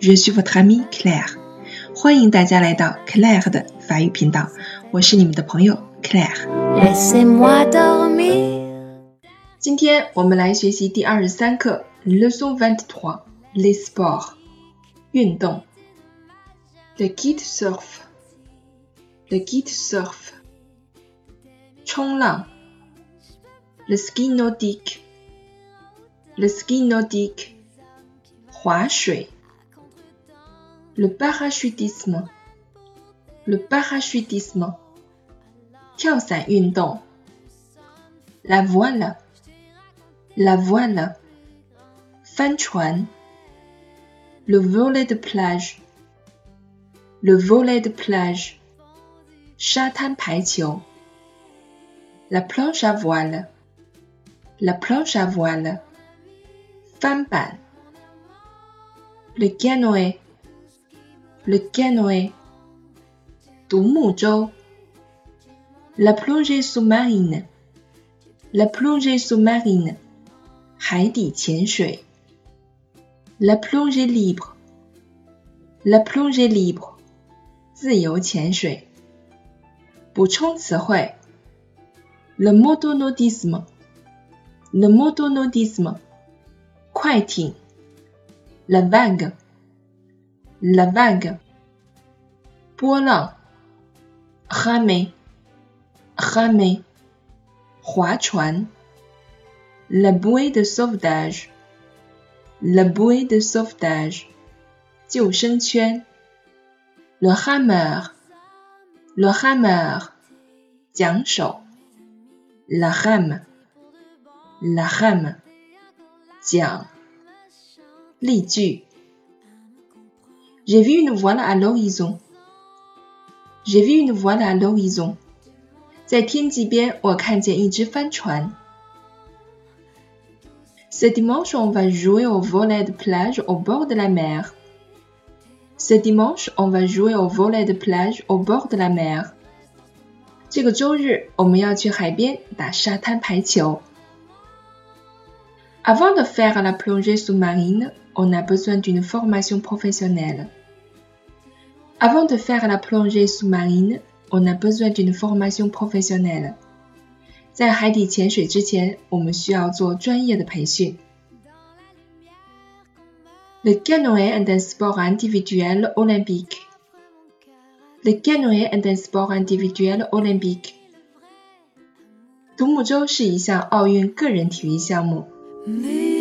Je suis votre amie Claire. 欢迎大家来到 Claire 的法语频道，我是你们的朋友 Claire。今天我们来学习第二十三课，Leçon vingt-trois, les sports，运动。Le kite surf，le kite surf，冲浪。Le ski nordique，le ski nordique。滑水 Le parachutisme. Le parachutisme. La voile. La voile. Fan chuan. Le volet de plage. Le volet de plage. Shatan La planche à voile. La planche à voile. Fan Le canoë le canoë, la plongée sous-marine, la plongée sous-marine, la plongée libre, la plongée libre, le motonaudisme, le motonaudisme, 快艇 la vague, la vague. 波浪，ramer, ramer. 划船，la bouée de sauvetage, la bouée de sauvetage. 救生圈，le hammer, le hammer. 桨手，la rame, la rame. 桨。例句：J'ai vu une voile à l'horizon. J'ai vu une voile à l'horizon. 在天际边，我看见一只帆船。Ce dimanche, on va jouer au volet de plage au bord de la mer. Ce dimanche, on va jouer au volet de plage au bord de la mer. 这个周日，我们要去海边打沙滩排球。Avant de faire la plongée sous-marine, on a besoin d'une formation professionnelle. Avant de faire la plongée sous-marine, on a besoin d'une formation professionnelle. Le canoë est un sport individuel olympique. Le canoë est un sport individuel olympique. 独木舟是一项奥运个人体育项目。Music